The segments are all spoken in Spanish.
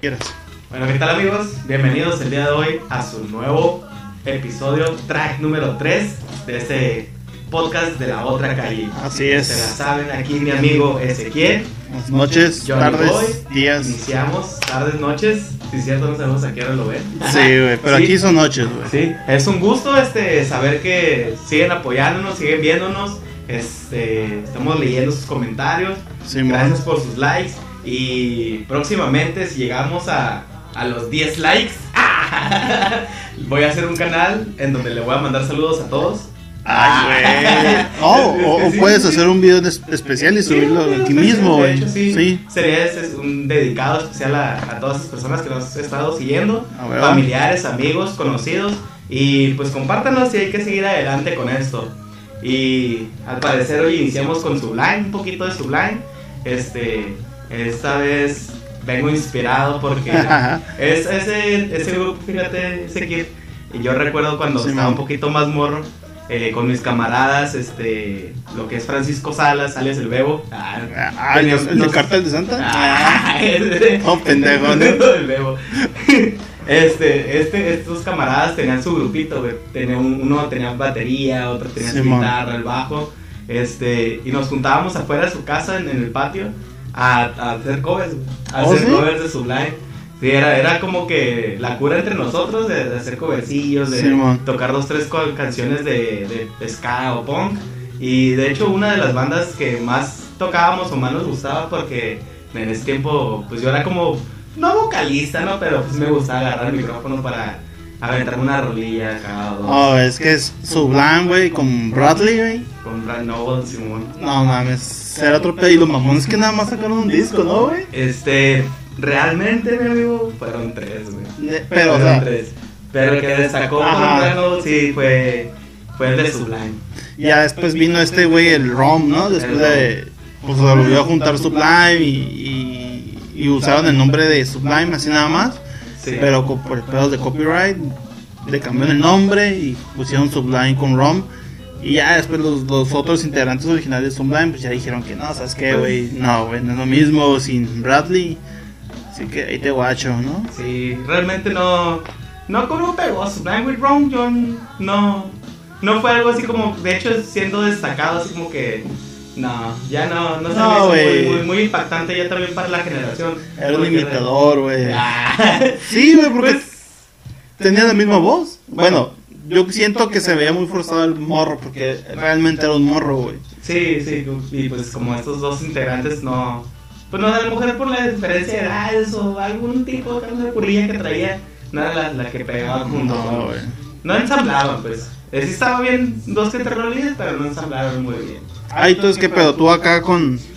Quieras. Bueno, ¿qué tal amigos? Bienvenidos el día de hoy a su nuevo episodio, track número 3 de este podcast de la otra calle. Así Se la es. saben, aquí mi amigo Ezequiel. Buenas noches, Johnny tardes, Boy. días. Iniciamos, tardes, noches. Si es cierto, no sabemos a qué hora lo ven. Sí, güey, pero Sí. aquí son noches, güey. Sí, es un gusto este saber que siguen apoyándonos, siguen viéndonos. Este, estamos leyendo sus comentarios. Simón. Gracias por sus likes. Y próximamente, si llegamos a, a los 10 likes, voy a hacer un canal en donde le voy a mandar saludos a todos. Ay, güey. No, Es o, puedes hacer un video especial y subirlo Sí, aquí mismo, de hecho, sí. Sí. Sería ese es un dedicado especial a, a todas esas personas que nos han estado siguiendo, A huevo. familiares, amigos, conocidos. Y pues compártanos si hay que seguir adelante con esto. Y al parecer hoy iniciamos con Sublime, un poquito de Sublime. Este, esta vez vengo inspirado porque es ese, ese grupo, fíjate, ese kid. Y yo recuerdo cuando Sí, estaba man. un poquito más morro, eh, con mis camaradas, este, lo que es Francisco Salas, alias el Bebo. Ah, Ah, ¿el, teníamos- el de nos- cartel de Santa? Ah, ese- Oh, pendejo, ¿no? el Bebo. Este, este, estos camaradas tenían su grupito, güey. Tenía un- uno tenía batería, otro tenía su Simón. guitarra, el bajo. Este, y nos juntábamos afuera de su casa en, en el patio a, a hacer covers. A ¿Oh, hacer sí? covers de Sublime. Sí, era, era como que la cura entre nosotros de, de hacer covercillos, de Simón. tocar dos, tres canciones de, de ska o punk. Y de hecho una de las bandas que más tocábamos o más nos gustaba porque en ese tiempo pues yo era como, no vocalista, ¿no? Pero pues me gustaba agarrar el micrófono para aventarme una rolilla acá o. Oh, es que es Sublime, güey, con Bradley, güey. Con Brad Noble, Simón. No mames, será otro pedo. Y los mamones que nada más sacaron un disco, ¿no, güey? Este, realmente, mi amigo, fueron tres, güey. De- Pero, o Fueron sea, tres. Pero el que destacó Noble, sí, fue, fue el de Sublime. ya después vino este güey, el ROM, ¿no? Después de. Pues se volvió a juntar Sublime y, y, y usaron el nombre de Sublime así nada más. Sí. Pero por pedos de copyright le cambiaron el nombre y pusieron Sublime con ROM. Y ya después los, los otros integrantes originales de Sublime pues ya dijeron que no, ¿sabes qué, güey? No, güey, no es lo mismo sin Bradley. Así que ahí te guacho, ¿no? Sí, realmente no. No como pegó Sublime with Wrong, yo no. No fue algo así como, de hecho, siendo destacado, así como que. No, ya no, no No, muy, muy, muy impactante ya también para la generación. Era un imitador, güey. Ah, Sí, güey, porque pues, tenía la misma voz. Bueno, yo siento que se veía muy forzado el morro porque realmente era un morro, güey. sí, sí, y pues como estos dos integrantes no. Pues no, a lo mejor por la diferencia de edades o algún tipo de curilla que traía, no era la, la que pegaba junto. No, güey. No ensamblaban, pues. Eh, Sí estaba bien dos que tres rolillas, pero no ensamblaban muy bien. Ay, entonces, ¿qué pedo? Tú acá con.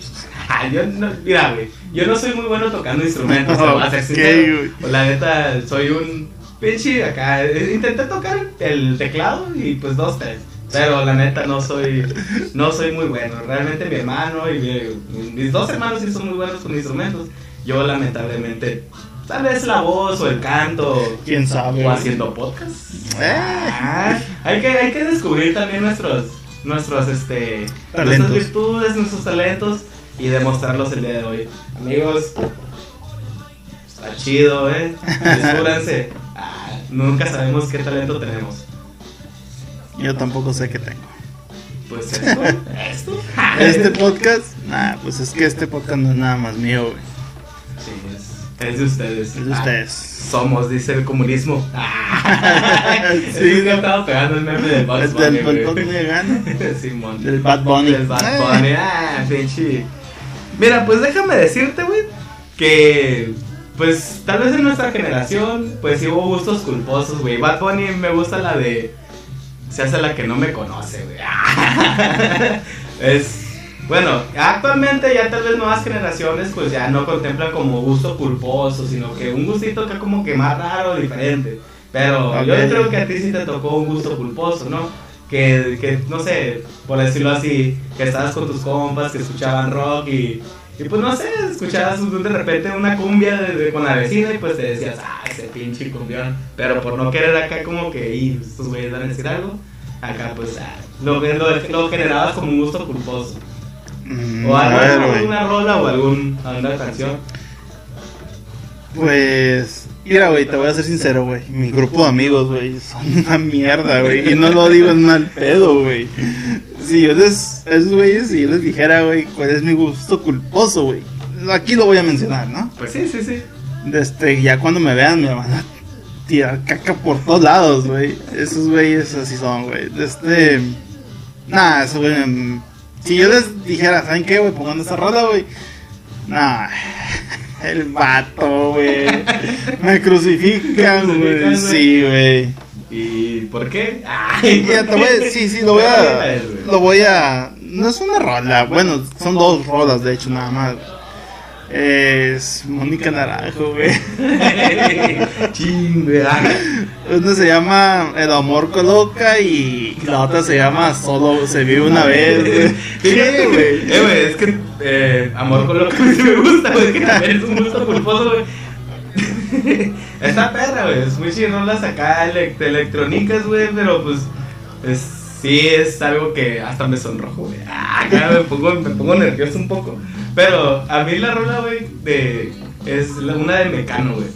Ah, yo no, mira, güey, yo no soy muy bueno tocando instrumentos, te voy a ser sincero. Pues, la neta, soy un pinche acá. eh, Intenté tocar el teclado y pues dos, tres. Pero la neta no soy, no soy muy bueno. Realmente mi hermano y mi- mis dos hermanos sí son muy buenos con instrumentos. Yo lamentablemente, tal vez la voz o el canto ¿Quién sabe? o haciendo podcast. Eh. Ah, hay que, hay que descubrir también nuestros, nuestros, este, Talentos. nuestras virtudes, nuestros talentos y demostrarlos el día de hoy. Amigos, está chido, eh. Descúbranse. Nunca sabemos qué talento tenemos. Yo tampoco sé qué tengo. Pues esto, esto. Este podcast, nah, pues es que este podcast no es nada más mío, güey. Sí, es, es de ustedes. Es de Ah, ustedes. somos, dice el comunismo. Ah, Sí. sí, que estaba pegando el meme del Bugs Es del Bunny, Bad. Bunny gana. Simón. Del Bad Bunny. Del Bad Eh. Bunny. Ah, pinche. Mira, pues déjame decirte, güey, que pues tal vez en nuestra generación, pues sí hubo gustos culposos, güey. Bad Bunny me gusta la de se hace la que no me conoce, güey. es bueno, actualmente ya tal vez nuevas generaciones pues ya no contemplan como gusto culposo, sino que un gustito acá como que más raro, diferente. Pero yo Ok. creo que a ti sí te tocó un gusto culposo, ¿no? Que, que, no sé, por decirlo así, que estabas con tus compas, que escuchaban rock y, y pues no sé, escuchabas de repente una cumbia de- de- con la vecina y pues te decías, ah, ese pinche cumbión. Pero por no querer acá como que, y estos güeyes van a decir algo, acá pues ah, lo, lo, lo generabas como un gusto culposo. Mm, O alguna rola o algún, alguna canción. Pues, mira, güey, te voy a ser sincero, güey. Mi grupo de amigos, güey, son una mierda, güey. Y no lo digo en mal pedo, güey. Si yo les, esos güeyes, si yo les dijera, güey, cuál es mi gusto culposo, güey. Aquí lo voy a mencionar, ¿no? Pues sí, sí, sí. Este, ya cuando me vean me van a tirar caca por todos lados, güey. Esos güeyes así son, güey. Este, nada, eso, güey. mm, Si yo les dijera, ¿saben qué, güey? Pongan esa rola, güey. Nah, el vato, güey. Me crucifican, güey. Sí, güey. ¿Y por qué? Ay, Ya te voy a, sí, sí, lo voy a, lo voy a, no es una rola, bueno, son dos rolas de hecho nada más. Es Mónica Naranjo, güey. Chinga. Una se llama El amor coloca y la otra se llama Solo se vive una vez, güey. Sí, güey. Eh, güey, es que eh, amor con lo que me gusta, güey, que también es un gusto culposo, güey. Esta perra, güey, es muy chirrolas acá elect electrónicas, güey, pero pues es, sí es algo que hasta me sonrojo, güey. Ah, me pongo, me pongo nervioso un poco. Pero a mí la rola, güey, de, es la- una de Mecano, güey.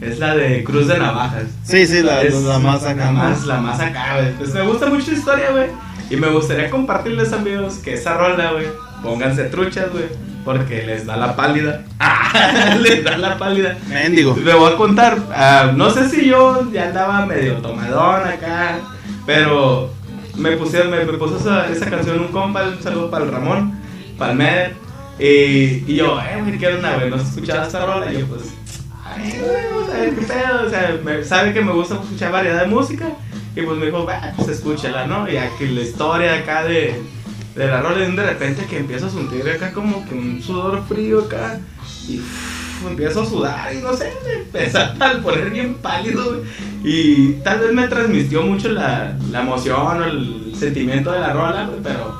Es la de Cruz de Navajas. Sí, sí, la, Es la más acá. Más, la más acá, güey. Pues me gusta mucho la historia, güey. Y me gustaría compartirles, amigos, que esa rola, güey, pónganse truchas, güey. Porque les da la pálida. Ah, les da la pálida. Mendigo. Le voy a contar. ah, no sé si yo ya andaba medio tomadón acá. Pero me pusieron, me, me puso esa, esa canción un compa, un saludo para el Ramón, para el Med. Y, y yo, eh, güey, ¿qué onda, güey? ¿No has escuchado esta rola? Y yo, pues, ay, güey, vamos a ver qué pedo. O sea, me- sabe que me gusta escuchar variedad de música. Y pues me dijo, "Bah, pues escúchala, ¿no? Y aquí la historia acá de, de la rola, y de repente que empiezo a sentir acá como que un sudor frío acá. Y empiezo a sudar y no sé, me empecé a poner bien pálido. Y tal vez me transmitió mucho la, la emoción o el sentimiento de la rola, pero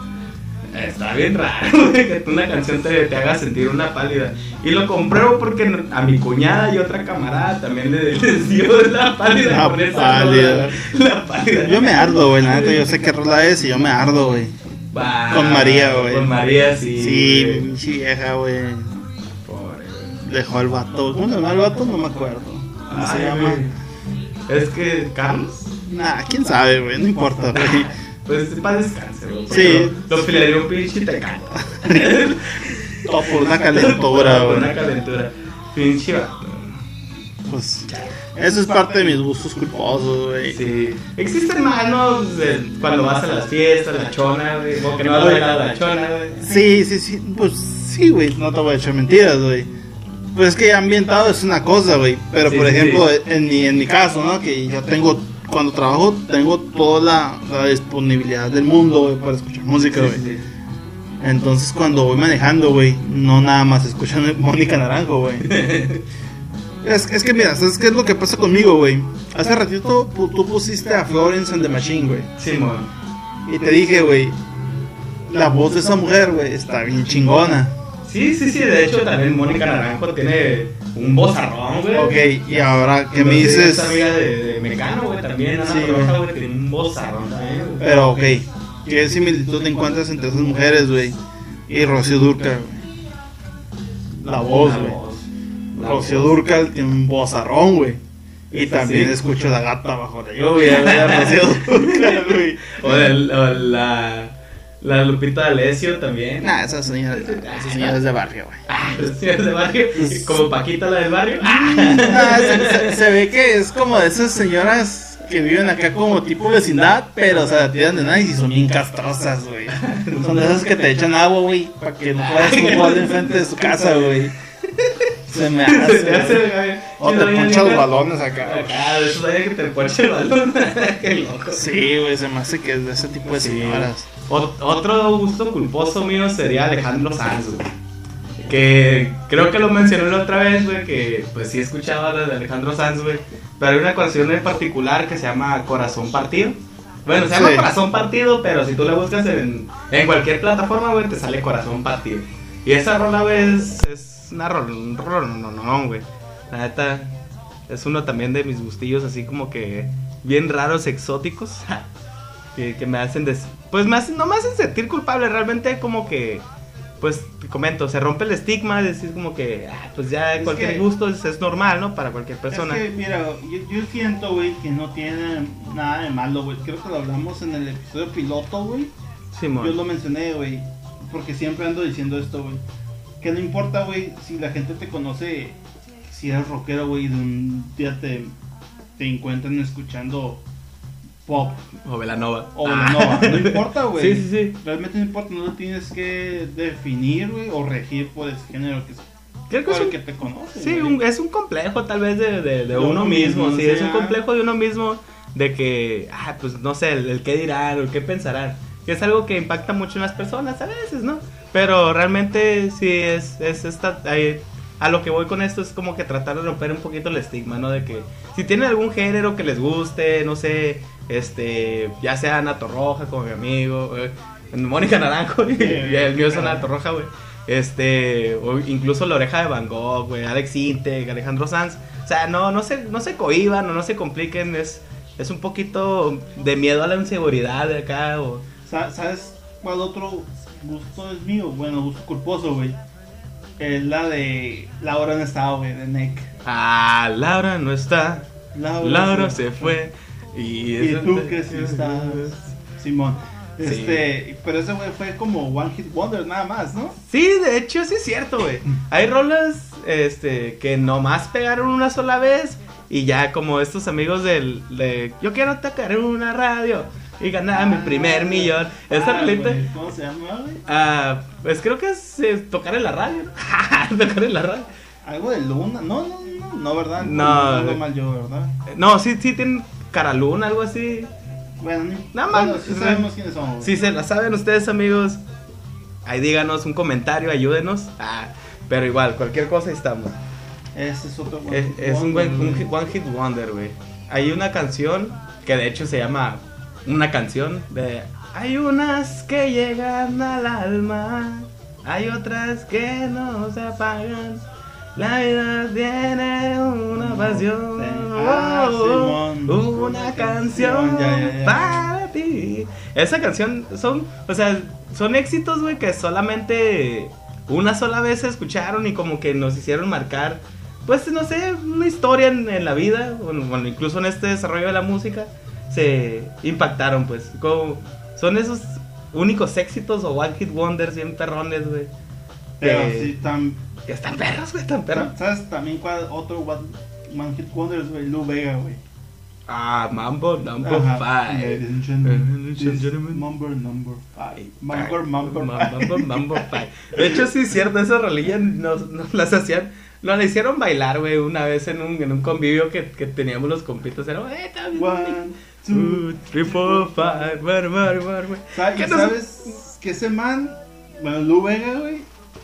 está bien raro, que una canción te, te haga sentir una pálida. Y lo compruebo porque a mi cuñada y otra camarada también le- les dio la pálida. La esa pálida. rola, La pálida. Yo me ardo, güey, la neta, yo sé qué rola es y yo me ardo, güey. Con María, güey. Con María, sí. Sí, güey. pinche vieja, güey. Pobre, güey. Dejó al vato. ¿Cómo se llama el vato? No me acuerdo. ¿Cómo se llama? güey. Es que, Carlos. Nah, quién sabe, güey, no importa, güey. Pues para descanse, güey. Sí. Lo, lo filaría un pinche te canta. Todo por una calentura, Por una güey. calentura. Pinche vato. Pues, eso es parte de mis gustos culposos, güey. Sí. Existen ¿no? De cuando vas a las fiestas, la chona, güey. O que no has bailado la chona, güey. Sí, sí, sí, pues sí, güey, no te voy a echar mentiras, güey. Pues es que ambientado es una cosa, güey. Pero Sí, por ejemplo, sí. en mi, en mi caso, ¿no? Que yo tengo, cuando trabajo, tengo toda la, la disponibilidad del mundo, güey, para escuchar música, Sí, güey. sí. Entonces cuando voy manejando, güey, no nada más escucho Mónica Naranjo, güey. Es, es que mira, ¿sabes qué es lo que pasa conmigo, güey? Hace ratito tú pusiste a Florence and the Machine, güey. Simón. Y te dije, güey, la voz de esa mujer, güey, está bien chingona. Sí, sí, sí. De hecho, también Mónica Naranjo tiene un vozarrón, güey. Ok, y ahora que me Sí, dices... Es amiga de, de Mecano, güey, también. Ana Sí, güey, tiene un vozarrón también, güey. Pero, ok, ¿qué similitud encuentras entre esas mujeres, güey? Y Rocío Durcal, güey. La voz, güey. Rocío. Durcal tiene un vozarrón, güey. Y también Sí. escucho la gata bajo la lluvia, güey. O, el- o la, la Lupita D'Alessio también. Nah, esa señora, esa señora es de barrio, güey. Ah, las señoras de barrio. Como Paquita, la del barrio. Ah. Ah, se, se- se ve que es como de esas señoras que viven acá como tipo vecindad, pero o sea, tiran de nada y son bien castrosas, güey. Son de esas que te echan agua, güey, para que no puedas jugar enfrente de su casa, güey. Se me hace. Se hace. O te ponchan los balones acá. Acá, de esos años que te ponche el balón. Qué loco. Sí, güey, se me hace que es de ese tipo de Sí. señoras. Ot- Otro gusto culposo mío sería Alejandro Sanz, güey. Que creo que lo mencioné la otra vez, güey, que pues sí escuchaba la de Alejandro Sanz, güey. Pero hay una canción en particular que se llama Corazón Partido. Bueno, se llama Sí. Corazón Partido, pero si tú la buscas en, en cualquier plataforma, güey, te sale Corazón Partido. Y esa rola, güey, es, es una rola, un rola, no, no, no, güey. La neta, es uno también de mis gustillos así como que bien raros, exóticos. que, que me hacen des- pues me hacen, no me hacen sentir culpable realmente como que pues te comento, se rompe el estigma de decir como que, ah, pues ya Es cualquier que- gusto es, es normal, ¿no? Para cualquier persona. Es que, mira, yo, yo siento, güey, que no tiene nada de malo, güey. Creo que lo hablamos en el episodio piloto, güey. Simón. Yo lo mencioné, güey, porque siempre ando diciendo esto, güey. Que no importa, güey, si la gente te conoce, si eres rockero, güey, de un día te, te encuentran escuchando pop O Velanova. o Ah. no, importa, güey. Sí, sí, sí. Realmente no importa, no lo tienes que definir, güey, o regir por ese género que es Creo que es un, que te conoce. sí, un- es un complejo tal vez de, de- uno uno mismo. mismo, Sí, es un sea. complejo de uno mismo de que, ah, pues no sé, el, el qué dirán o el qué pensarán. Que es algo que impacta mucho en las personas a veces, ¿no? Pero realmente sí es, es esta... a lo que voy con esto es como que tratar de romper un poquito el estigma, ¿no? De que si tienen algún género que les guste, no sé, este, ya sea Nato Roja como mi amigo, eh, Mónica Naranjo, y, el mío es Nato Roja, güey. Este, o incluso la oreja de Van Gogh, güey, Alex Integ, Alejandro Sanz. O sea, no, no se, no se cohiban o no se compliquen, es, es un poquito de miedo a la inseguridad de acá, o... Sa- ¿Sabes cuál otro gusto es mío? Bueno, gusto culposo, güey. Es la de Laura no estaba, güey, de Nick. Ah, Laura no está, Laura se fue. Y, Y tú que sí estás, Simón. Sí. Este, pero ese güey fue como One Hit Wonder nada más, ¿no? Sí, de hecho sí es cierto, güey. Hay rolas este, que nomás pegaron una sola vez y ya como estos amigos del... De, Yo quiero tocar una radio y ganar mi primer millón. Esa Ah, rolita... güey, ¿Cómo se llama, güey? Ah, pues creo que es eh, tocar en la radio. tocar en la radio. Algo de Luna. No, no, no, no, ¿verdad? No, Ando güey. mal yo, ¿verdad? No, sí, sí tienen Caraluna, algo así. Bueno, Nada más. bueno, sí sabemos quiénes güey. Si se la saben ustedes, amigos, ahí díganos un comentario, ayúdenos. Ah, pero igual, cualquier cosa estamos. Ese es otro One Es, Hit es un, Wonder, buen, un güey. hit- one hit wonder, güey. Hay una canción que de hecho se llama una canción de hay unas que llegan al alma, hay otras que no se apagan. La vida tiene una pasión, Ah, oh, Simón. una canción Ya, ya, ya. para ti. Esa canción son, o sea, son éxitos, güey, que solamente una sola vez se escucharon y como que nos hicieron marcar, pues no sé, una historia en, en la vida, bueno, incluso en este desarrollo de la música, se impactaron, pues. Como son esos únicos éxitos o one hit wonders bien perrones, güey. Pero que- sí, tam, Que están perros, güey, están perros. ¿sabes también cuál otro One, One Hit Wonder es, güey? Lou Vega, güey. Ah, Mambo Number Ajá. Five. Ladies and gentlemen, this gentlemen. Number number five. Number number Mambo, five. Mambo Five. De hecho, sí es cierto, esas rolillas nos, nos las hacían. Nos la hicieron bailar, güey, una vez en un, en un convivio que, que teníamos los compitos. Era, eh, está bien, Two, three, four, five, bar, bar, güey. ¿Sabes, ¿Qué nos- ¿Sabes que ese man, bueno, Lou Vega, güey?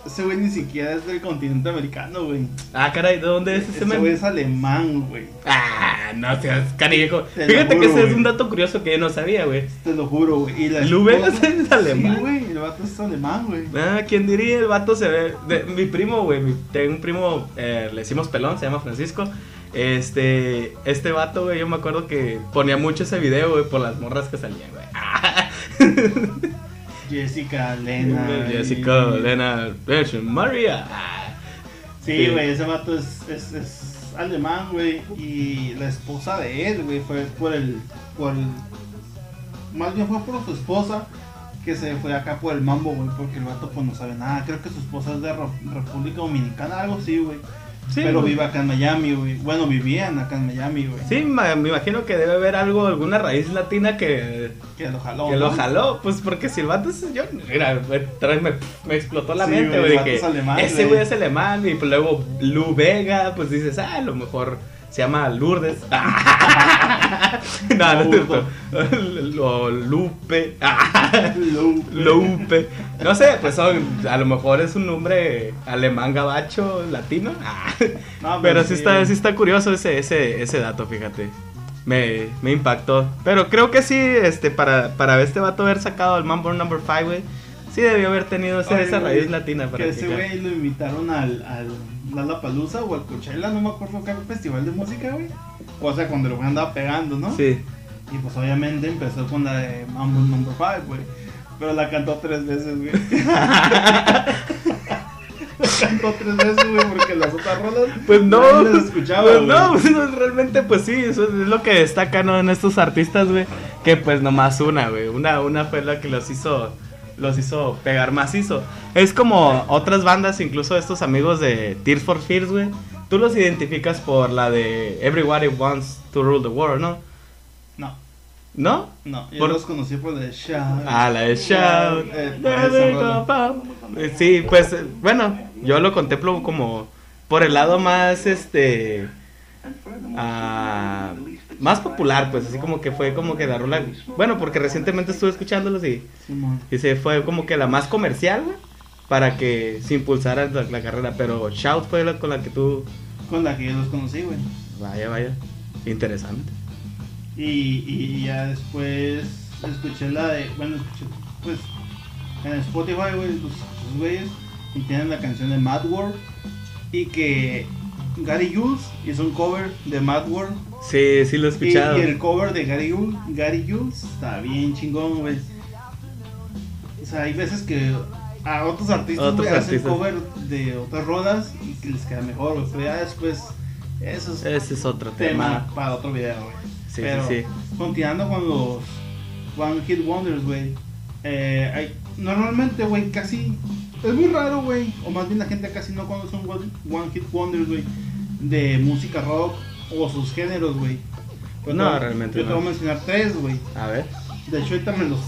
Ese güey ni siquiera es del continente americano, güey. Ah, caray, ¿de dónde es ese Ese men? güey es alemán, güey. Ah, no seas canijo. Te Fíjate que juro, ese es un dato curioso que yo no sabía, güey. Te lo juro, güey. Y la Lou Vega es alemán. Sí, güey, el vato es alemán, güey. Ah, ¿quién diría? El vato se ve. de- mi primo, güey. mi- Tengo un primo, eh, le decimos pelón, se llama Francisco. Este, este vato, güey, yo me acuerdo que ponía mucho ese video, güey, por las morras que salían, güey. Ah. Jessica, Lena. Jessica, y- Lena, Virgin María. Ah. Sí, Sí. güey, ese vato es, es, es alemán, güey. Y la esposa de él, güey, fue por el, por el. Más bien fue por su esposa que se fue acá por el mambo, güey, porque el vato pues no sabe nada. Creo que su esposa es de Re- República Dominicana, algo así, güey. Sí, Pero vive acá en Miami, güey. Bueno, vivían acá en Miami, güey. Sí, ma- me imagino que debe haber algo, alguna raíz latina que, Que lo jaló. que lo jaló. Pues porque si el vato es. Yo, mira, me, me explotó la Sí, mente, güey, es alemán, ese güey. güey es alemán. Y pues luego Lu Vega, pues dices, ah, a lo mejor se llama Lourdes. no, no es cierto. Lupe. Lupe. No sé, pues son, a lo mejor es un nombre alemán gabacho, latino. No, Pero sí sí, está, sí está curioso ese, ese, ese dato, fíjate. Me, me impactó. Pero creo que sí, este, para, para este vato haber sacado el Mambo Number 5, güey, sí debió haber tenido ese- Oye, esa güey, raíz latina para Que ese güey lo invitaron al, al Lollapalooza o al Coachella, no me acuerdo qué festival de música, güey. O sea, cuando el güey andaba pegando, ¿no? Sí. Y pues obviamente empezó con la de Mambo Number 5, güey. Pero la cantó tres veces, güey. la cantó tres veces, güey, porque las otras rolas. Pues no, las escuchaba, pues no, pues no, realmente pues sí, eso es lo que destaca ¿no? en estos artistas, güey, que pues nomás una, güey, una, una fue la que los hizo, los hizo pegar macizo. Es como otras bandas, incluso estos amigos de Tears for Fears, güey, tú los identificas por la de Everybody Wants to Rule the World, ¿no? No, ¿No? no. Yo Por- los conocí por The Shout. Ah, la de Shout. Eh, rola. Eh, Sí, pues eh, bueno, yo lo contemplo como por el lado más este ah, más popular, pues así como que fue como que la rola, bueno, porque recientemente estuve escuchándolos y, y se fue como que la más comercial, güey, para que se impulsara la, la carrera, pero Shout fue la con la que tú Con la que yo los conocí, güey. vaya, vaya, interesante. Y, y ya después escuché la de. Bueno, escuché. Pues en Spotify, güey, los, los güeyes. Y tienen la canción de Mad World. Y que Gary Jules hizo un cover de Mad World. Sí, sí lo he escuchado. y el cover de Gary Jules, Gary Jules está bien chingón, güey. O sea, hay veces que a otros artistas, Otros hacen artistas. cover de otras rolas y que les queda mejor, güey. Pero ya después, eso es Ese es otro tema tema. para otro video, güey. Sí, Pero, sí, sí. continuando con los One Hit Wonders, güey. eh, normalmente, güey, casi. Es muy raro, güey. O más bien la gente casi no conoce un One, Hit Wonders, güey. De música rock o sus géneros, güey. No, te- realmente Yo te voy a mencionar tres, güey. A ver. De hecho, ahorita me los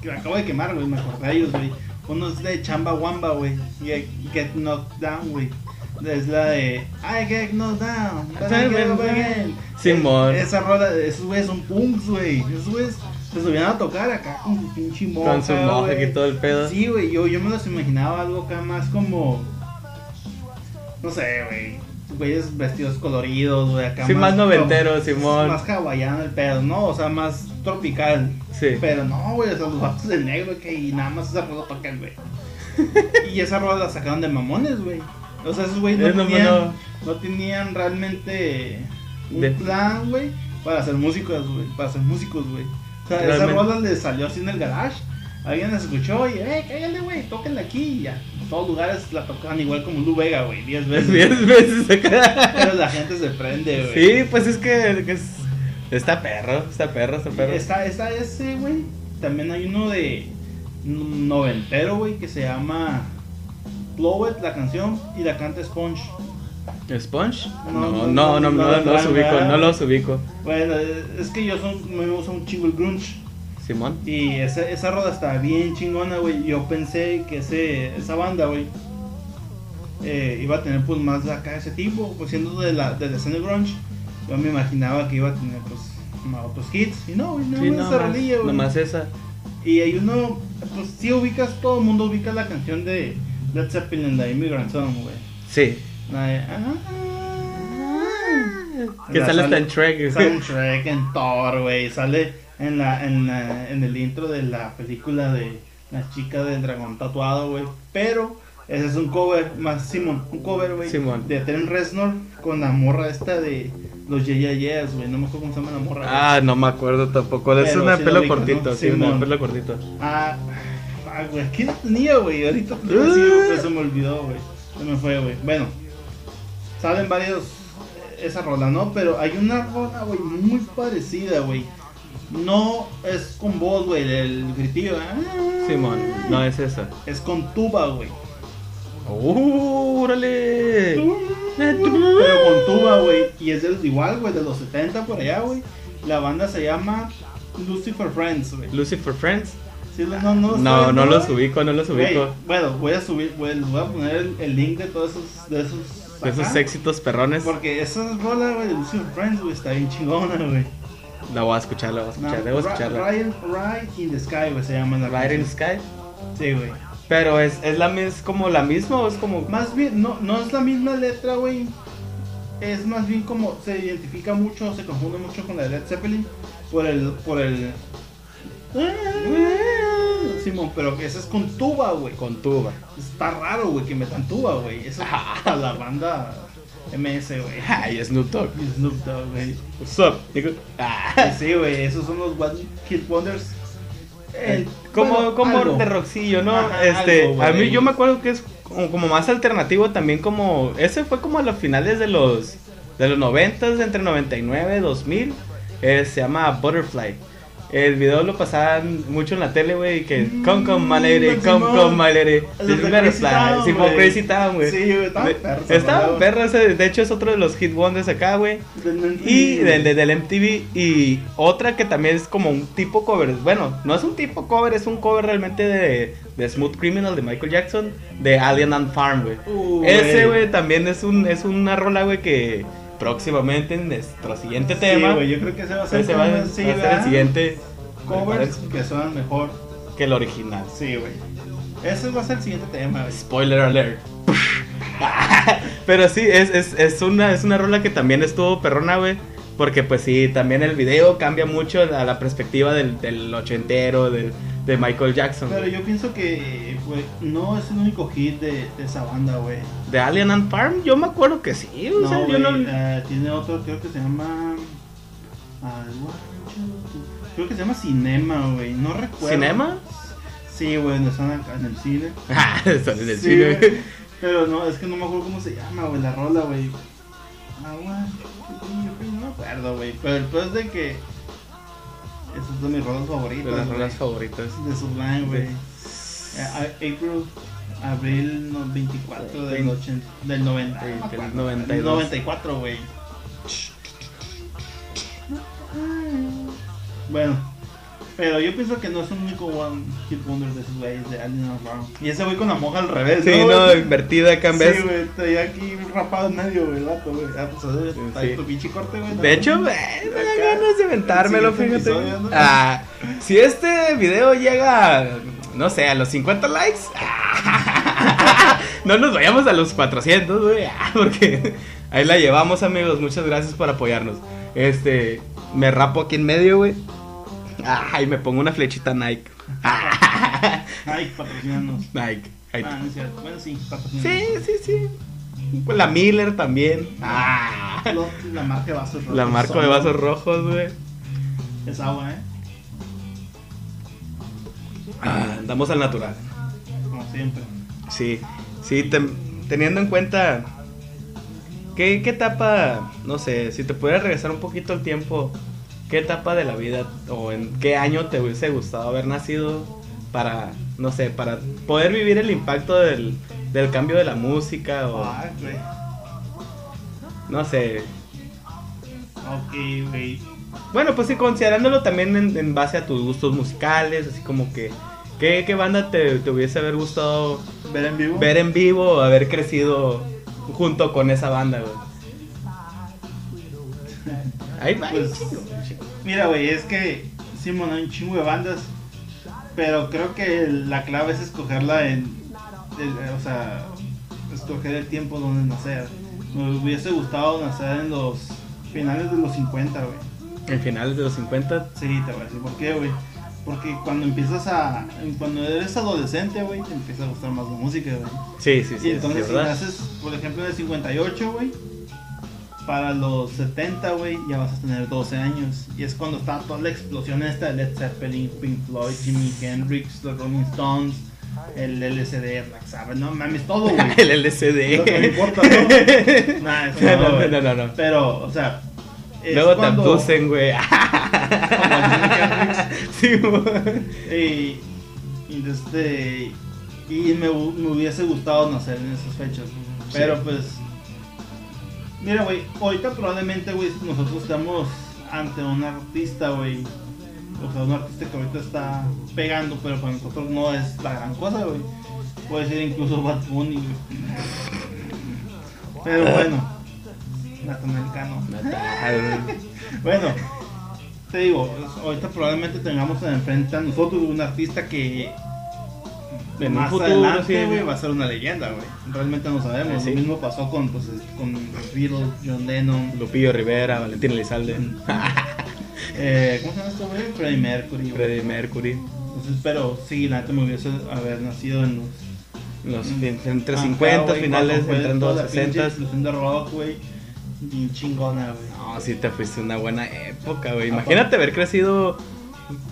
que acabo de quemar, güey. Me acordé de ellos, güey. Uno es de Chamba Wamba, güey. Get, Get Knocked Down, güey. Es la de I Get Knocked Down. but I get up again. Simón. Es- Esa rola, esos güeyes son punks, güey. Esos güeyes se subían a tocar acá con su pinche moja, Con su moja y todo el pedo. Sí, güey. Yo, yo me los imaginaba algo acá más como. No sé, güey. Güeyes vestidos coloridos, güey. Acá Sí, más noventero, como- Simón. Más hawaiano el pedo, ¿no? O sea, más tropical. Sí. Pero no, güey, o sea, los vatos de negro que y nada más esa rola tocan, güey. y esa rola la sacaron de mamones, güey. O sea, esos güeyes no, tenían, no- no tenían realmente un De- plan, güey, para ser músicos, güey. Para ser músicos, güey. Sea, esa Realmente. rola les salió así en el garage. Alguien la escuchó y, eh, cállale, güey, tóquenla aquí. Y ya. En todos lugares la tocaban igual como Lu Vega, güey, 10 veces. Diez veces acá. Pero la gente se prende, güey. Sí, pues es que, que es- está perro, está perro, está perro. Está, está ese, güey. También hay uno de noventero, güey, que se llama Blow It, la canción, y la canta Sponge. ¿Sponge? No, No, no, no, no, no, no, no, no los no, ubico, no. no los ubico. Bueno, es que yo son, me gusta un chingo el grunge. Simón. Y esa, esa roda está bien chingona, güey. Yo pensé que ese, esa banda, güey, eh, iba a tener pues más acá ese tipo, pues siendo de la, de la escena grunge. Yo me imaginaba que iba a tener pues otros hits. Y no, güey, no, Sí, esa nomás, rolilla, güey. nomás esa. Y hay uno, pues sí ubicas, todo el mundo ubica la canción de Led Zeppelin, la Immigrant Song, güey. Sí. Ah, Que sale hasta en Shrek. Sale en Shrek, en Thor, güey. Sale en, la, en, la- en el intro de la película de la chica del dragón tatuado, güey. Pero ese es un cover, más Simón, un cover, güey. De Trent Reznor con la morra esta de los Yeah Yeah Yeahs, güey. No me acuerdo cómo se llama la morra. Ah, no me acuerdo tampoco. Es Pero una sí lo pelo ubicas, cortito, ¿no? sí, una Simón. pelo cortito. Ah, ah, güey, ¿quién lo tenía, güey? Ahorita te lo digo, pero se me olvidó, güey. Se me fue, güey. Bueno, salen varios eh, esa rola, ¿no? Pero hay una rola, güey, muy parecida, güey. No es con voz, güey, el gritillo. ah, Simón, no es esa. Es con tuba, güey. ¡Uh, ¡Órale! Pero con tuba, güey. Y es del igual, güey, de los 70 por allá, güey. La banda se llama Lucifer Friends, güey. Lucifer Friends. Sí, no, no, no, No, ¿sabes, no los ubico, no los ubico. bueno, voy a subir, güey, les voy a poner el, el link de todos esos, de esos, Esos éxitos perrones. Porque esa rola, güey, de Lucifer Friends, güey, está bien chingona, güey. La voy a escuchar, la voy a No, escuchar, debo Ri- escucharla. Ride, Ride in the Sky, güey, se llama la Ride in the. Sky. Sí, güey. Pero es, es la mis, como la misma o es como. Más bien, no, no es la misma letra, güey. Es más bien como se identifica mucho, se confunde mucho con la de Led Zeppelin por el, por el. Simón, pero que esa es con tuba, güey. con tuba. Está raro, güey, que metan tuba, güey. Eso es la banda MS, güey. Ay, Snoop Dogg. Snoop Dogg, güey. What's up? Ah. Sí, güey, esos son los One Hit Wonders. El- como bueno, como algo. de rockcillo, ¿no? Ajá, este, algo, a mí yo me acuerdo que es como, como más alternativo también como ese fue como a los finales de los de los 90 entre 99 y 2000. eh, se llama Butterfly. El video lo pasaban mucho en la tele, güey, que. El de This Crazy butterfly. Town, Sí, güey. Crazy Town, güey. Sí, güey, estaba De- perro esa Estaba rola, perro ese, de hecho es otro de los hit wonders acá, güey. Y del, del, del MTV. Y otra que también es como un tipo cover. Bueno, no es un tipo cover, es un cover realmente de, de Smooth Criminal de Michael Jackson. De Alien and Farm, güey. Uh, Ese, güey. güey, también es, un, es una rola, güey, que próximamente en nuestro siguiente Sí, tema. yo creo que ese va a ser va, a el siguiente covers que suenan mejor. que el original. Sí, güey. Ese va a ser el siguiente tema. Spoiler alert. Pero sí, es, es, es, una, es una rola que también estuvo perrona, güey. Porque pues sí, también el video cambia mucho a la perspectiva del, del ochentero, del, de Michael Jackson. Pero güey. yo pienso que, güey, no es el único hit de, de esa banda, güey. De Alien and Farm, yo me acuerdo que sí. O sea, No, yo güey, no... eh, tiene otro, creo que se llama... Creo que se llama Cinema, güey. No recuerdo. ¿Cinema? Sí, güey, donde están acá en el cine. Ah, eso es del Sí, cine. güey. Pero no, es que no me acuerdo cómo se llama, güey, la rola, güey. Güey, no me acuerdo, güey. Pero el peor es de que. Esa es de mis rolas favoritas. De las rolas favoritas. De Sublime, güey. April, abril no, 24 del, Veinte. 80, del 90. Del no me acuerdo, 92. 94, güey. Bueno, pero yo pienso que no es un único one hit wonder de esos güeyes de Alien Farm. Y ese güey con la moja al revés, Sí, no, güey? invertida acá en vez. Sí, güey, estoy aquí rapado en medio, güey, vato, güey. Ah, pues, Sí, sí. tu pinche corte, güey. ¿no? De hecho, güey, me da ganas de siguiente fíjate. episodio, ¿no? Ah, si este video llega, no sé, a los 50 likes, no nos vayamos a los 400, güey, ah, porque ahí la llevamos, amigos. Muchas gracias por apoyarnos. Este, me rapo aquí en medio, güey. Ah, y me pongo una flechita Nike. Ah, Ay, patrocinanos. Nike. Ah, no es cierto. Bueno, sí, Sí, patrocinanos. sí, sí. Pues la Miller también. Ah, Lo- La marca de vasos rojos. la marca de vasos rojos, güey. Es agua, ¿eh? Ah, andamos al natural. Como siempre. Sí, sí, tem- teniendo en cuenta. ¿qué, ¿Qué etapa, no sé, si te pudieras regresar un poquito el tiempo, qué etapa de la vida o en qué año te hubiese gustado haber nacido para, no sé, para poder vivir el impacto del, del cambio de la música o, Ah, güey. no sé. Ok, güey. Bueno, pues sí, considerándolo también en, en base a tus gustos musicales, así como que, ¿qué, qué banda te, te hubiese haber gustado ¿Ver en vivo? ver en vivo o haber crecido junto con esa banda, güey. Ahí va, Pues- Mira, güey, es que Simón hay un chingo de bandas, pero creo que la clave es escogerla en, el- o sea, escoger el tiempo donde nacer. Me hubiese gustado nacer en los finales de los 50, güey. En finales de los 50, Sí, te voy a decir por qué, güey. Porque cuando empiezas a, cuando eres adolescente, güey, te empieza a gustar más la música, güey. sí, sí, sí, y es entonces si naces, por ejemplo, en el 58, güey, para los 70, güey, ya vas a tener 12 años. Y es cuando está toda la explosión esta de Led Zeppelin, Pink Floyd, Jimi Hendrix, los Rolling Stones, el LCD, Sabbath, no mames, todo, güey. El LCD. Que me importa, ¿no? Nah, eso No, no, no, no, no, no. Pero, o sea... Luego te cuando- abducen, güey. Como Jimi Hendrix. sí, güey. Y, y, este, y me, hu- me hubiese gustado nacer en esas fechas. Pero Sí. pues, mira, güey, ahorita probablemente, güey, nosotros estamos ante un artista, güey. O sea, un artista que ahorita está pegando, pero para nosotros no es la gran cosa, güey. Puede ser incluso Bad Bunny, güey. Pero bueno, latinoamericano. Bueno, te digo, ahorita probablemente tengamos enfrente a nosotros un artista que En más futuro, adelante, güey, va a ser una leyenda, güey. Realmente no sabemos. Sí. Lo mismo pasó con, pues, con los Beatles, John Lennon, Lupillo Rivera, Valentín Elizalde, eh, ¿cómo se llama esto, güey? Freddie Mercury. Freddie Mercury. Entonces, pero sí, la neta me hubiese haber nacido en los Los, Mm. entre Ajá, 50 güey, finales, entrando los la pinche 60. explosión de rock, güey. Bien chingona, güey. No, sí te fuiste una buena época, güey. Imagínate haber crecido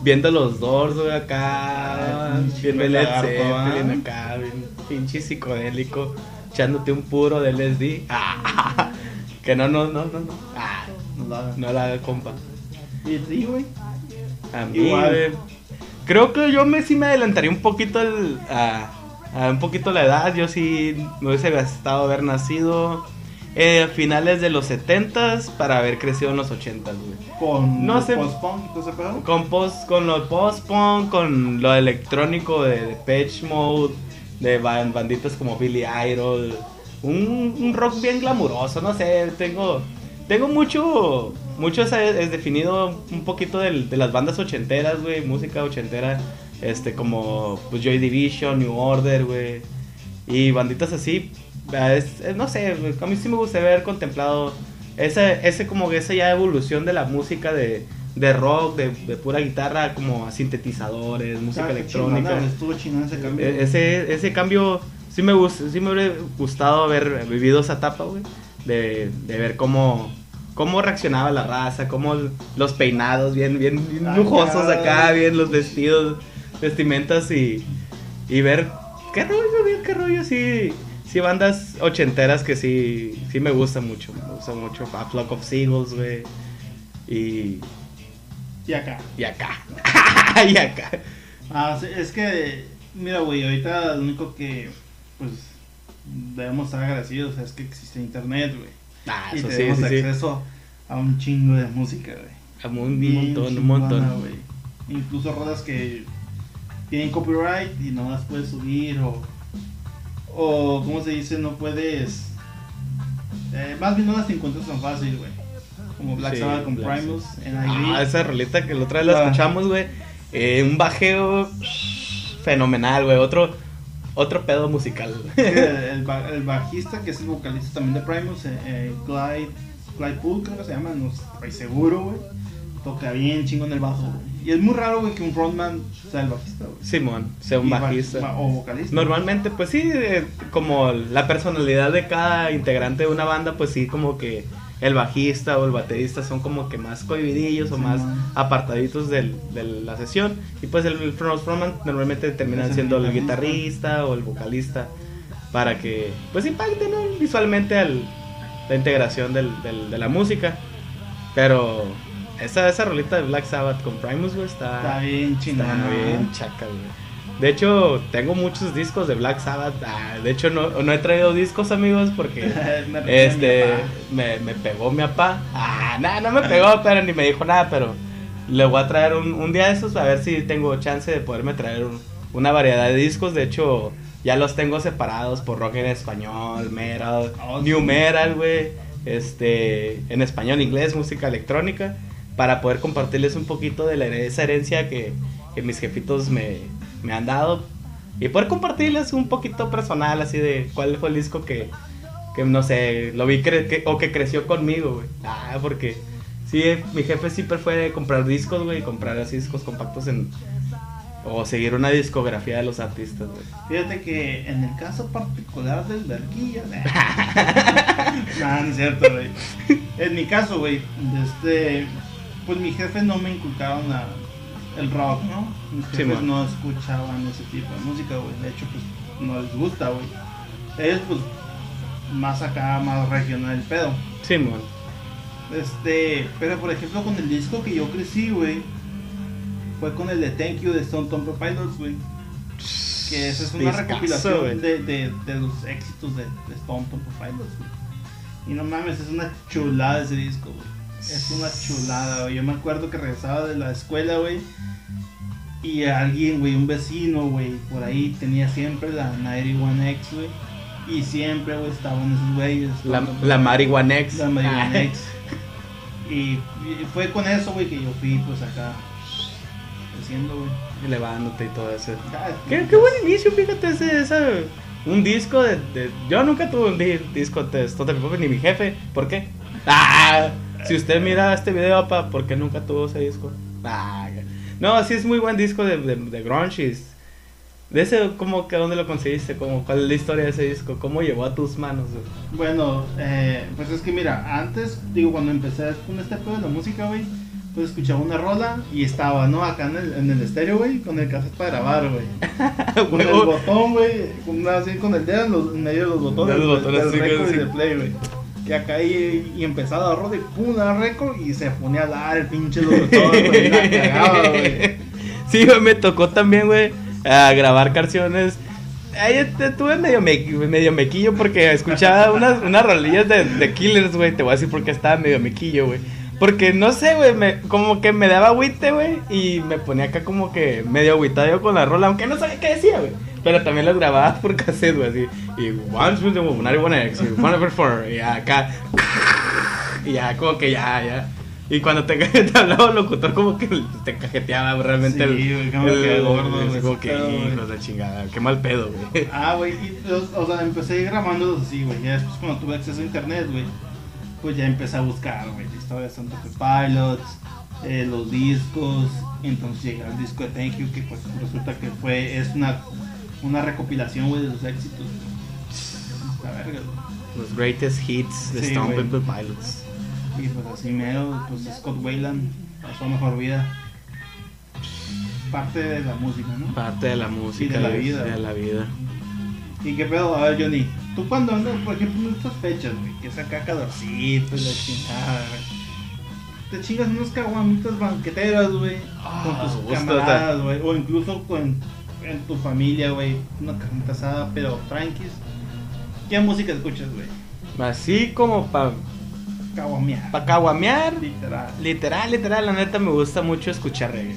viendo los Doors, güey, acá. Ah, viendo lagarto, Zeppelin acá, bien pinche psicodélico. Echándote un puro de LSD. Ah, que no, no, no, no, no. Ah, No la hagan. no la haga, compa. ¿Y ti, güey? A mí, Igual. güey, Creo que yo me sí me adelantaría un poquito el- a, a un poquito la edad. Yo sí me hubiese gastado haber nacido eh, a finales de los 70s para haber crecido en los 80s, güey. Con No sé. post-punk. Con post, con lo post-punk, con lo electrónico de Depeche Mode, de ban- banditas como Billy Idol, un, un rock bien glamuroso, no sé, tengo tengo mucho mucho ese- es definido un poquito del- de las bandas ochenteras, güey, música ochentera, este como pues Joy Division, New Order, güey, y banditas así, es- es- no sé, a mí sí me gusta haber contemplado ese, ese como esa ya evolución de la música de, de rock, de, de pura guitarra, como a sintetizadores, música Ah, electrónica. Estuvo chingón ese cambio. E- ese, ese cambio sí me, sí me hubiera gustado haber vivido esa etapa, güey. De, de ver cómo, cómo reaccionaba la raza, cómo los peinados bien, bien, lujosos acá, bien los vestidos, vestimentas y, y ver qué rollo, bien, qué rollo, sí. Sí, bandas ochenteras que sí, sí me gustan mucho. Me gusta mucho A Flock of Seagulls, güey. Y, Y acá. y acá. y acá. Ah, es que, mira, güey, ahorita lo único que, pues, debemos estar agradecidos es que existe internet, güey. Ah, y eso tenemos sí, sí. acceso a un chingo de música, güey. A un Bien montón, un montón. güey. Incluso rodas que tienen copyright y no las puedes subir o, o ¿cómo se dice? No puedes... eh, más bien no las encuentras tan fácil, güey. Como Black Sí, Sabbath con Black Primus, en Ah, esa rolita que la otra vez la escuchamos, güey. Eh, un bajeo fenomenal, güey. Otro, otro pedo musical. el, el ba- el bajista, que es el vocalista también de Primus, eh, eh, Clyde, Clyde Poole, creo que se llama, no estoy seguro, güey. Toca bien chingo en el bajo, güey. Y es muy raro, güey, que un frontman sea el bajista, güey. Simón, sea un bajista. ba- o vocalista. Normalmente, pues sí, eh, como la personalidad de cada integrante de una banda, pues sí, como que el bajista o el baterista son como que más cohibidillos o más man. apartaditos del- de la sesión. Y pues el, el front- frontman normalmente termina Es el siendo el guitarrista. o el vocalista para que pues impacte ¿no? visualmente al, la integración del, del- de la música. Pero esa, esa rolita de Black Sabbath con Primus, güey, Está bien chingona. Está bien chaca, güey. De hecho, tengo muchos discos de Black Sabbath. Ah, de hecho, no, no he traído discos, amigos, porque Me este me, me pegó mi papá. Ah, nada, no me pegó, pero ni me dijo nada, pero le voy a traer un, un día de esos a ver si tengo chance de poderme traer un- una variedad de discos. De hecho, ya los tengo separados por rock en español, metal, Oh, new sí. metal, güey. Este, en español, inglés, música electrónica, para poder compartirles un poquito de la, esa herencia que, que mis jefitos me, me han dado y poder compartirles un poquito personal, así de cuál fue el disco que, que no sé, lo vi cre- que- o que creció conmigo, güey. Ah, porque sí, mi jefe siempre fue de comprar discos, güey, y comprar así discos compactos en. O seguir una discografía de los artistas, güey. Fíjate que en el caso particular del Verguilla. no, no es cierto, güey. En mi caso, güey, este, pues mi jefe no me inculcaron a- el rock, ¿no? Mis Sí, jefes man. no escuchaban ese tipo de música, güey. De hecho, pues no les gusta, güey. Ellos, pues, más acá, más regional el pedo. Simón. Este, pero por ejemplo, con el disco que yo crecí, güey, fue con el de Thank You de Stone Temple Pilots, güey. Que esa es una Discazo, recopilación de, de, de los éxitos de, de Stone Temple Pilots, güey. Y no mames, es una chulada ese disco, güey. Es una chulada, güey. Yo me acuerdo que regresaba de la escuela, güey. Y alguien, güey, un vecino, güey, por ahí tenía siempre la 91X, güey. Y siempre, güey, estaban esos güeyes. La, la Pilots. Marihuanex. La Marihuana X. Y, fue con eso, güey, que yo fui, pues acá, creciendo, güey. Elevándote y todo eso. Ah, Qué, qué buen inicio, fíjate, ese, ese- un disco de, de- Yo nunca tuve un di- disco de Temple Pilots, ni mi jefe. ¿Por qué? Ah, si usted mira este video, papá, ¿por qué nunca tuvo ese disco? Ah, no, sí es muy buen disco de, de, de grunge. De ese, ¿cómo que dónde lo conseguiste? ¿Cómo, ¿Cuál es la historia de ese disco? ¿Cómo llegó a tus manos? güey? Bueno, eh, pues es que mira, antes, digo, cuando empecé con este pedo de la música, güey, pues escuchaba una rola y estaba, ¿no? Acá en el, en el estéreo, güey, con el cassette para grabar, güey. Con el botón, güey, con, así con el dedo en, los- en medio de los botones. De los botones, sí, sí. y del play, güey. Y acá y, y empezaba la rola y pum, daba récord y se ponía a dar el pinche locutor, güey, la cagaba, güey. Sí, güey, me tocó también, güey, a grabar canciones. Ahí te- tuve medio, me, medio mequillo porque escuchaba unas, unas rolillas de, de Killers, güey. Te voy a decir por qué estaba medio mequillo, güey. Porque no sé, güey, como que me daba agüite, güey. Y me ponía acá como que medio agüitado con la rola, aunque no sabía qué decía, güey. Pero también las grababa por cassette, güey, así. Y once with the woman, one X, one over four, y acá. Y ya, como que ya, ya. Y cuando te, te hablaba el locutor, como que te cajeteaba realmente Sí, el. como el- que gordo, Como que, hijos de chingada, qué mal pedo, güey. Ah, güey, y, o, sea, empecé grabándolos así, güey. Ya después cuando tuve acceso a internet, güey, pues ya empecé a buscar, güey, la historia de Santa Fe Pilots, eh, los discos. Entonces llegué al disco de Thank You, que pues resulta que fue, es una, una recopilación, güey, de sus éxitos. La verga, güey. Los greatest hits de Sí, Stone. Temple Pilots. Y pues así mero, pues Scott Wayland pasó a mejor vida. Parte de la música, ¿no? Parte de la música. de la güey, vida. De la vida. ¿Y qué pedo? A ver, Johnny, ¿tú cuando andas, por ejemplo, en estas fechas, güey, que es acá calorcito y la chingada? Te chingas unas caguamitas banqueteras, güey, Ah, con tus gusto, camaradas, güey, o incluso con en tu familia, güey, una carnita asada, pero tranquis. ¿Qué música escuchas, güey? Así como para Caguamear. pa caguamear. Literal. Literal, literal, la neta me gusta mucho escuchar reggae.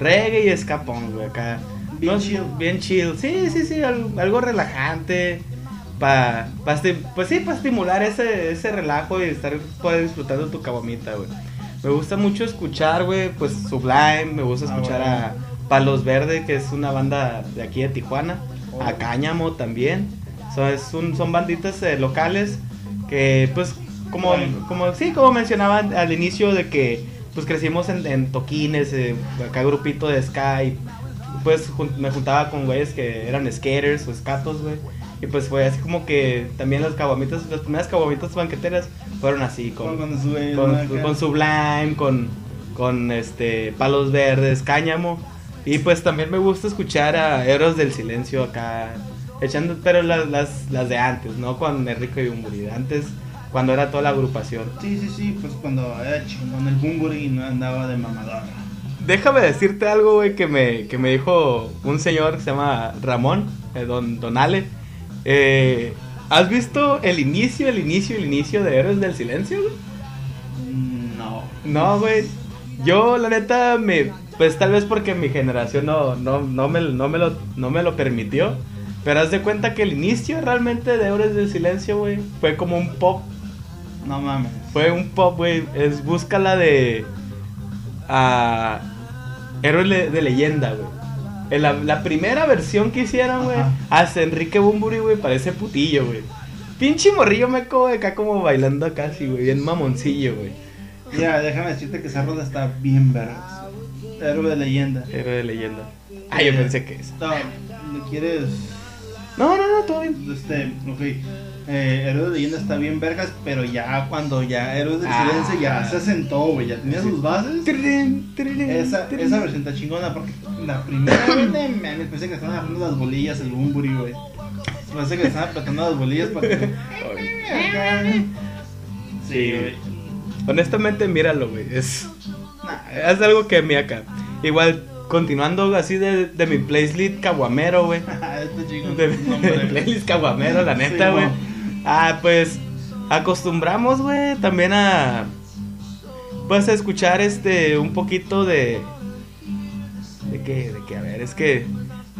Reggae y escapón, güey, acá. Bien No, chill. Bien chill. Sí, sí, sí, algo, algo relajante. Pa, pa pues sí, para estimular ese, ese relajo y estar poder disfrutando tu cabomita, güey. Me gusta mucho escuchar, güey, pues Sublime, me gusta Ah, escuchar bueno. Palos Verde, que es una banda de aquí de Tijuana, Oh. a Cáñamo también. So, es un- son banditas eh, locales que, pues, como, como, sí, como mencionaban al inicio de que, pues, crecimos en, en toquines, eh, acá grupito de Skype, pues jun- me juntaba con güeyes que eran skaters o escatos, güey. Y pues fue así como que también las caguamitas, las primeras caguamitas banqueteras fueron así, con, Con, su- con Sublime, con, con este Palos Verdes, Cáñamo. Y pues también me gusta escuchar a Héroes del Silencio acá, echando, pero las, las, las de antes, ¿no? Con Enrico y Bumburi, antes, cuando era toda la agrupación. Sí, sí, sí, pues cuando era chingón el Bumburi y no andaba de mamador. Déjame decirte algo, güey, que me, que me dijo un señor que se llama Ramón, eh, don, don Ale. Eh, ¿Has visto el inicio, el inicio, el inicio de Héroes del Silencio, güey? Mm, No. No, güey. Yo, la neta, me. Pues tal vez porque mi generación no, no, no, me, no, me, lo, no me lo permitió. Pero haz de cuenta que el inicio realmente de Héroes del Silencio, güey, fue como un pop. No mames. Fue un pop, güey. Es búscala de. ah, Héroes de, de leyenda, güey. En la, la primera versión que hicieron, güey, hasta Enrique Bumburi, güey, parece putillo, güey. Pinche morrillo me de acá como bailando casi, güey, bien mamoncillo, güey. Mira, déjame decirte que esa rola está bien vergas. Héroe de leyenda. Héroe de leyenda. Ah, yo pensé que esa. No, ¿le quieres? No, no, no, todo bien. Este, ok. Eh, Héroe de leyenda está bien vergas, pero ya cuando ya Héroes del Ah. Silencio ya se sentó, güey, ya tenía sus bases. Esa, esa versión está chingona porque la primera vez me, me pensé que estaban agarrando las bolillas el Bumburi, güey. Parece que estaban apretando las bolillas para que. Sí, güey. Honestamente, míralo, güey. Es, Nah, es algo que me acá. Igual, continuando así de, de mi playlist caguamero, güey. este chico De, güey. playlist caguamero, la neta, Sí, güey. ah, pues acostumbramos, güey, también a. Pues a escuchar este un poquito de. De que, de que, a ver, es que.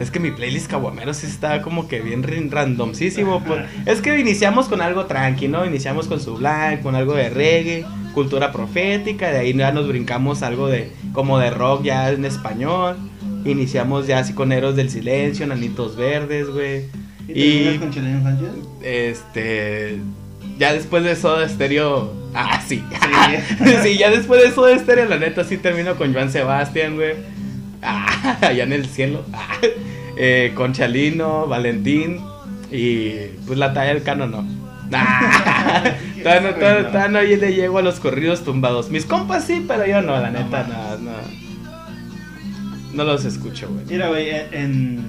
Es que mi playlist caguamero sí está como que bien rin- randomísimo. pues. Es que iniciamos con algo tranqui, ¿no? Iniciamos con Sublime, con algo de reggae, cultura profética, de ahí ya nos brincamos algo de como de rock ya en español. Iniciamos ya así con Héroes del Silencio, Nanitos Verdes, güey. ¿Y Y con Cheleno Sánchez? este ya después de Soda Stereo, ah, sí. Sí. sí, ya después de Soda Stereo, la neta sí termino con Joan Sebastián, güey. Ah, allá en el cielo. Ah, eh, con Chalino, Valentín y pues la talla del cano no. Ah, Todavía no, todavía- todavía no le llego a los corridos tumbados. Mis compas sí, pero yo no, la neta, no, no. No los escucho, güey. Mira, güey, en,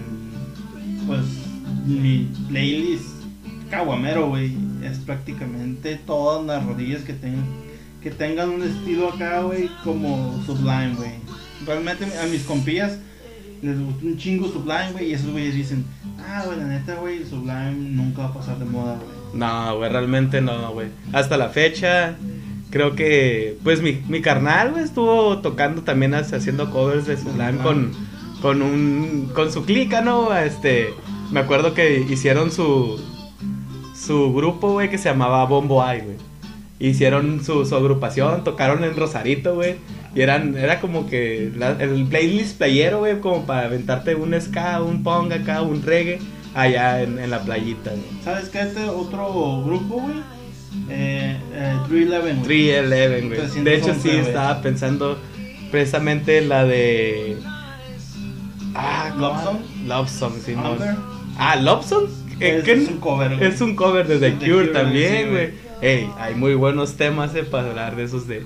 pues mi playlist caguamero, güey, es prácticamente todas las rodillas que tengan que tengan un estilo acá, güey, como Sublime, güey. Realmente a mis compillas les gusta un chingo Sublime, güey, y esos güeyes dicen, ah, güey, la neta, güey, Sublime nunca va a pasar de moda, güey. No, güey, realmente no, güey. Hasta la fecha, creo que, pues mi, mi carnal, güey, estuvo tocando también, haciendo covers de Sublime con, con un, con su clica, ¿no? Este, me acuerdo que hicieron su, su grupo, güey, que se llamaba Bombo Eye, güey. Hicieron su, su agrupación, tocaron en Rosarito, güey. Y eran, era como que la- el playlist playero, güey, como para aventarte un ska, un pong acá, un reggae, allá en, en la playita, güey. ¿Sabes qué? Este otro grupo, güey, eh, eh, 311, güey. 311, güey. 311, De hecho, sí, estaba pensando precisamente la de. Ah. Love Song. Love Song, sí, no. Ah, Love Song. Es, ¿qué? es un cover, güey. Es un cover de The The Cure, Cure, también, sí, güey. güey. Ey, hay muy buenos temas eh, para hablar de esos de,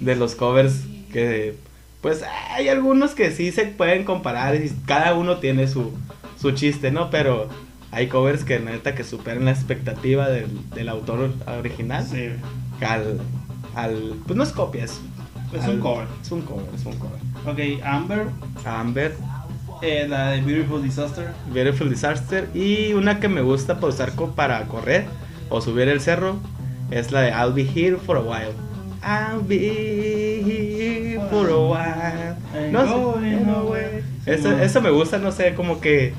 de los covers que pues hay algunos que sí se pueden comparar y cada uno tiene su, su chiste, ¿no? Pero hay covers que neta que superan la expectativa del, del autor original Sí, al, al pues no es copia, es, Es al- un cover. Es un cover, es un cover. Ok, Amber, Amber, eh, la de Beautiful Disaster. Beautiful Disaster y una que me gusta para usar para correr o subir el cerro es la de I'll be here for a while. I'll be here for a while. No sé, eso me gusta, no sé, como que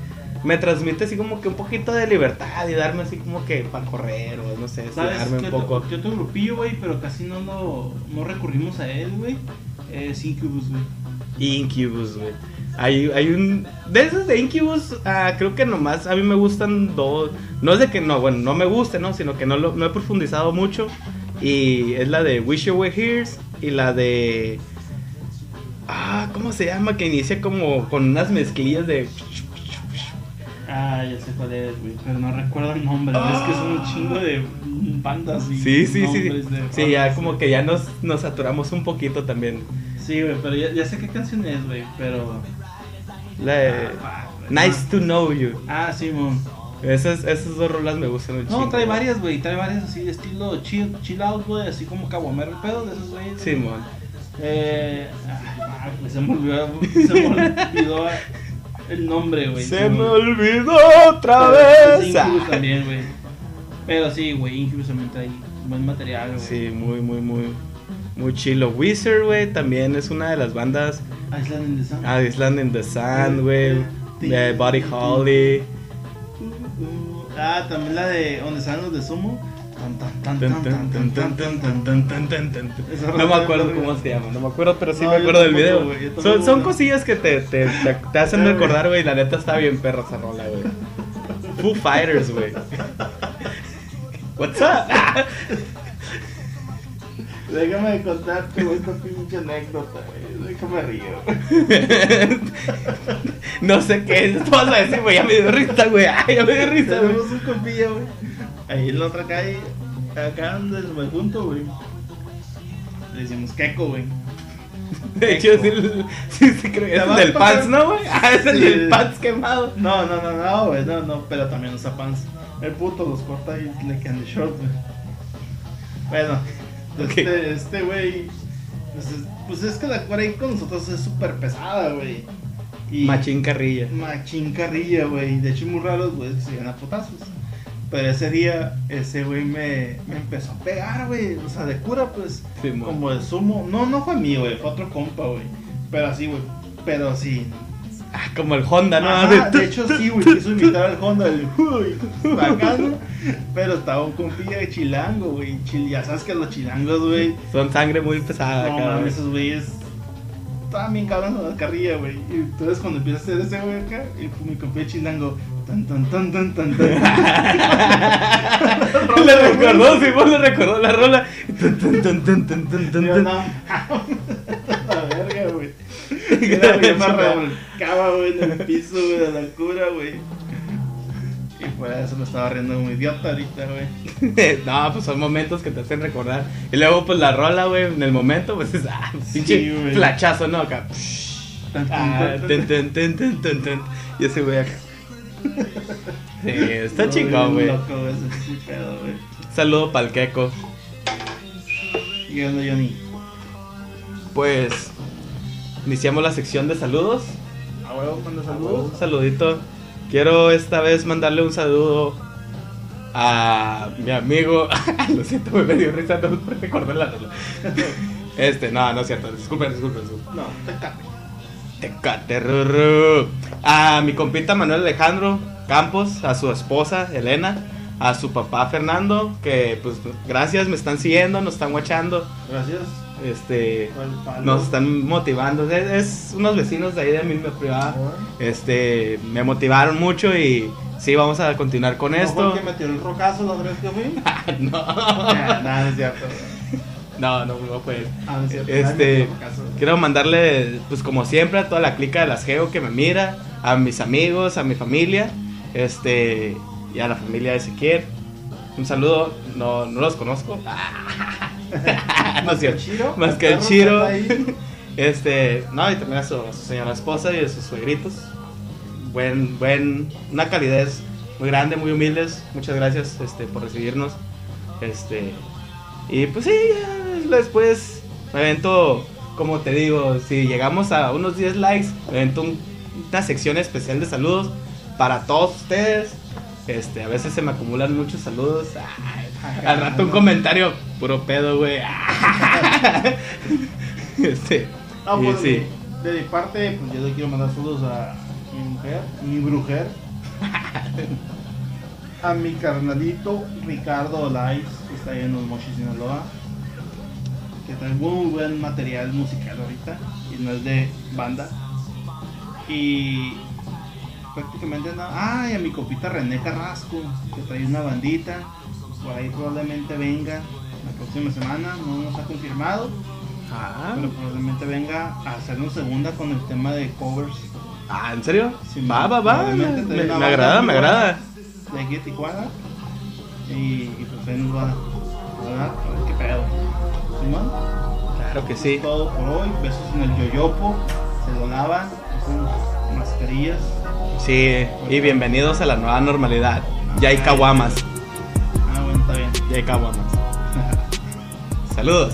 me transmite así como que un poquito de libertad y darme así como que para correr o no sé, ¿Sabes estirarme qué un poco. qué otro grupillo, güey? Pero casi no, lo, no recurrimos a él, güey. Es Incubus, güey. Incubus, güey. Hay, hay un. De esos de Incubus, ah, creo que nomás a mí me gustan dos. No es de que no, bueno, no me guste, ¿no? Sino que no, lo, no he profundizado mucho. Y es la de Wish You Were Here y la de. Ah, ¿cómo se llama? Que inicia como con unas mezclillas de. Ah, ya sé cuál es, güey. Pero no recuerdo el nombre. Es que son un chingo de bandas y Sí, sí, sí. de Sí, ya como que ya nos, nos saturamos un poquito también. Sí, güey, pero ya, ya sé qué canción es, güey. Pero. La de. Ah. Nice to know you. Ah, sí, mon. Esas, esas dos rolas me gustan un No, chingo. trae varias, güey. Trae varias así de estilo chill, chill out, güey. Así como caguamero el pedo de esos güeyes. Simón. Eh. Ah, se me olvidó. Se me olvidó el nombre, güey. Se me olvidó. otra vez. Incubus Ah. también, güey. Pero sí, güey, Incubus también trae buen material, güey. Sí, muy, muy, muy, muy chilo. Wizard, güey, también es una de las bandas. Island in the Sun. Ah, Island in the Sun, güey. De Buddy Holly. Ah, también la de donde salen los de Sumo. No me acuerdo cómo se llama, no me acuerdo, pero sí me acuerdo del video. Son, cosillas que te, te, te, hacen recordar, güey. La neta está bien perra esa rola, güey. Foo Fighters, güey. What's up? Déjame contarte güey, esta pinche anécdota, güey. Déjame río. no sé qué es, tú vas a decir, güey, ya me dio risa, güey. Ay, ya me dio risa. Tenemos un compilla, güey Ahí en la otra calle, acá donde me junto, güey. Le decimos queco, güey. De hecho, sí, sí, sí creo es el del pants, ¿no, güey? Ah, es el del pants quemado. No, no, no, no, güey, no, no, pero también usa pants. El puto los corta y le quedan de short, güey. Bueno, este, este, güey, pues es, pues es que la cuerda ahí con nosotros es súper pesada, güey. Y Machín carrilla. Machín carrilla, güey. De hecho, muy raros, güey, que se iban a potazos. Pero ese día, ese güey me, me empezó a pegar, güey. O sea, de cura, pues, Sí, como de sumo. No, no fue mío, güey, fue otro compa, güey. Pero así, güey. Pero sí, Ah, como el Honda, ¿no? Ajá, de hecho sí, güey, quiso imitar al Honda, el uy, bacano, pero estaba un compilla de chilango, güey, ya sabes que los chilangos, güey, Son sangre muy pesada, no mames, esos güeyes estaban bien cabrones en la carrilla, güey, y entonces cuando empieza a hacer ese güey acá, y mi compilla chilango, tan tan tan tan tan tan, le recordó, sí, vos le recordó la rola. Tun, tun, tun, tun, yo tun. no, la verga, güey, Era, güey, me revolcaba, güey, en el piso, güey, de la cura, güey. Y por eso me estaba riendo como idiota ahorita, güey. no, pues son momentos que te hacen recordar. Y luego, pues la rola, güey, en el momento, pues es ah, Sí, flachazo, ¿no? Acá. Ah, ten, ten, ten, ten, ten, ten. Y ese güey acá. Sí, está No, chingón, güey. Loco, güey, es un pedo, güey. Saludo pa'l queco. ¿Y onda, Johnny? Pues, iniciamos la sección de saludos. A huevo, cuando Un saludos. saludito. Quiero esta vez mandarle un saludo a mi amigo. Lo siento, me dio risa, no me recordé la rola. Este, no, no es cierto. Disculpen, disculpen. disculpen. No. Tecate, rurru. A mi compita Manuel Alejandro Campos, a su esposa Elena, a su papá Fernando, que pues gracias, me están siguiendo, nos están guachando, Gracias. Este, nos están motivando. Es, es unos vecinos de ahí de mi privada. Este, me motivaron mucho y sí, vamos a continuar con ¿No fue esto. el que metió el rocazo la otra vez que fui? no, Nah, Nada, es cierto. no, no, no fue. Ah, no es. Este, rocazo. Quiero mandarle, pues como siempre, a toda la clica de las Geo que me mira, a mis amigos, a mi familia, este, y a la familia de Ezequiel. Un saludo, no, no los conozco. no es cierto. Chiro, Más que el Chiro. Este, no, y también a su, a su señora esposa y a sus suegritos. Buen, buen, una calidez muy grande, muy humildes. Muchas gracias, este, por recibirnos. Este, y pues sí, después me avento, como te digo, si llegamos a unos 10 likes, me avento un- una sección especial de saludos para todos ustedes. Este, a veces se me acumulan muchos saludos. Ay, al rato un comentario puro pedo, güey. Este, No, pues, sí. de mi parte, pues yo le quiero mandar saludos a mi mujer, mi brujer, a mi carnalito Ricardo Olais, que está ahí en los Mochis, Sinaloa, que trae muy buen material musical ahorita, y no es de banda. Y prácticamente nada. Ah, y a mi copita René Carrasco, que trae una bandita, por ahí probablemente venga la próxima semana, no nos ha confirmado. Ah, Pero probablemente venga a hacernos segunda con el tema de covers ah, ¿en serio? Sí, va, va, va. Me, me- agrada, me agrada. de aquí de Tijuana. Y, y pues ahí nos va a dar a ver qué pedo. Simón, Claro que sí. todo por hoy. Besos en el yoyopo. Se lo lavan. Mascarillas. Sí, y bienvenidos a la nueva normalidad. Ya hay caguamas. Ah, bueno, está bien. Ya hay caguamas. Saludos.